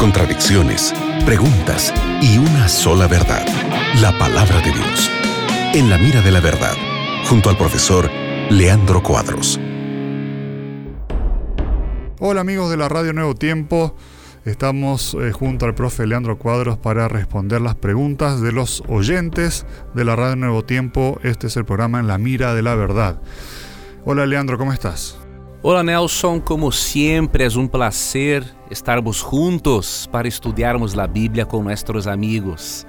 contradicciones, preguntas y una sola verdad, la palabra de Dios. En la mira de la verdad, junto al profesor Leandro Cuadros. Hola amigos de la Radio Nuevo Tiempo. Estamos eh, junto al profe Leandro Cuadros para responder las preguntas de los oyentes de la Radio Nuevo Tiempo. Este es el programa En la Mira de la Verdad. Hola Leandro, ¿cómo estás? Olá Nelson, como sempre é um prazer estarmos juntos para estudarmos a Bíblia com nossos amigos.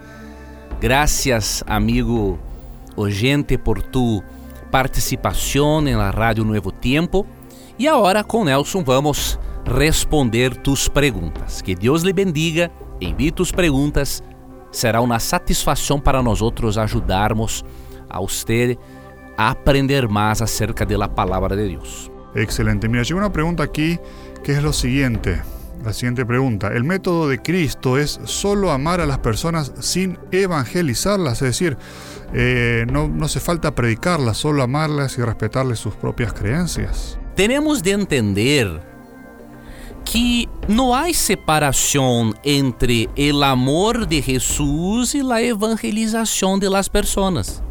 Gracias, amigo oyente, por tu participação na Rádio Novo Tempo. E agora com Nelson vamos responder tus perguntas. Que Deus lhe bendiga, envie tus perguntas. Será uma satisfação para nós outros ajudarmos a você a aprender mais acerca da palavra de Deus. Excelente. Mira, llega una pregunta aquí que es lo siguiente. La siguiente pregunta. ¿El método de Cristo es solo amar a las personas sin evangelizarlas? Es decir, eh, no, no hace falta predicarlas, solo amarlas y respetarles sus propias creencias. Tenemos de entender que no hay separación entre el amor de Jesús y la evangelización de las personas.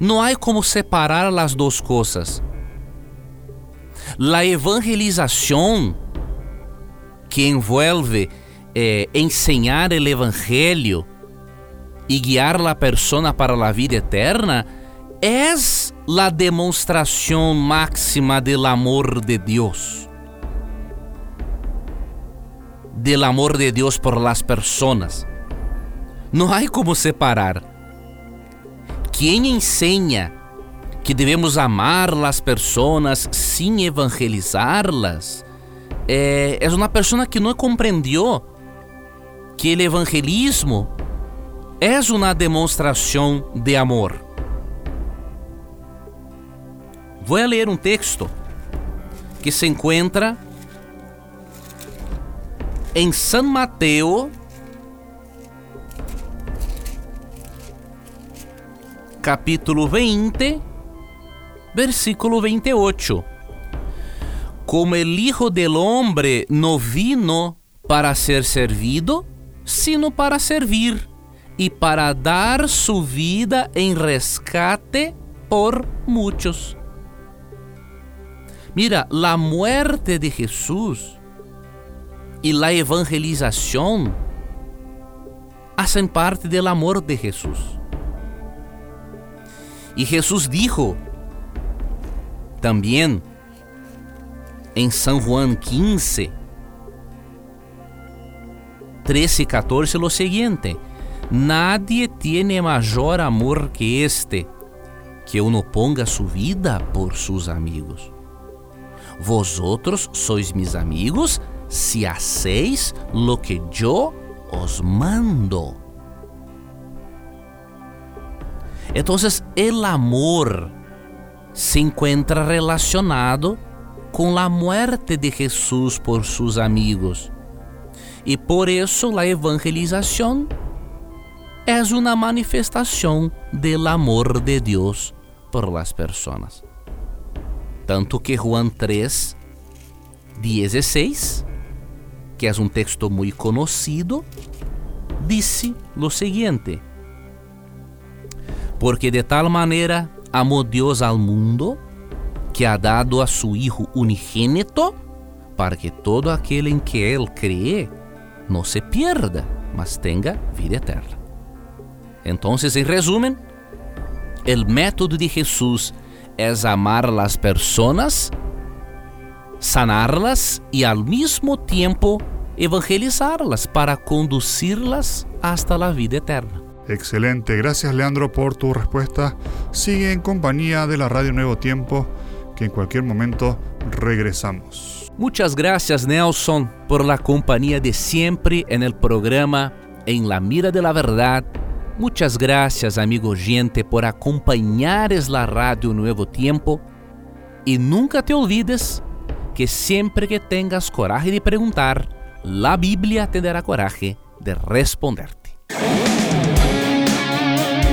No hay como separar las dos cosas. La evangelização que envolve eh, enseñar el evangelho e guiar la persona para la vida eterna es la demonstración máxima del amor de Dios. Del amor de Dios por las personas. Não há como separar. Quem ensina que devemos amar as pessoas sem evangelizá-las, é, é uma pessoa que não compreendeu que o evangelismo é uma demonstração de amor. Vou ler um texto que se encontra em San Mateo, capítulo 20, versículo 28. Como el Hijo del Hombre no vino para ser servido, sino para servir e para dar su vida em rescate por muitos. Mira, la muerte de Jesús y la evangelización hacen parte del amor de Jesús. Y Jesús dijo también en San Juan 15, 13 y 14 lo siguiente: Nadie tiene mayor amor que este, que uno ponga su vida por sus amigos. Vosotros sois mis amigos si hacéis lo que yo os mando. Entonces, el amor se encuentra relacionado com a muerte de Jesús por sus amigos. E por isso a evangelização é uma manifestação do amor de Deus por las personas. Tanto que Juan 3, 16, que é um texto muito conhecido, disse lo seguinte: Porque de tal maneira amou Deus ao mundo que ha dado a su Hijo unigênito para que todo aquele em que Ele cree não se pierda, mas tenha vida eterna. Então, em resumen, o método de Jesus é amar as pessoas, sanarlas e ao mesmo tempo evangelizarlas para conducirlas hasta la vida eterna. Excelente, gracias Leandro por tu respuesta. Sigue en compañía de la Radio Nuevo Tiempo, que en cualquier momento regresamos. Muchas gracias Nelson por la compañía de siempre en el programa En la Mira de la Verdad. Muchas gracias amigo oyente por acompañar la Radio Nuevo Tiempo. Y nunca te olvides que siempre que tengas coraje de preguntar, la Biblia te dará coraje de responderte.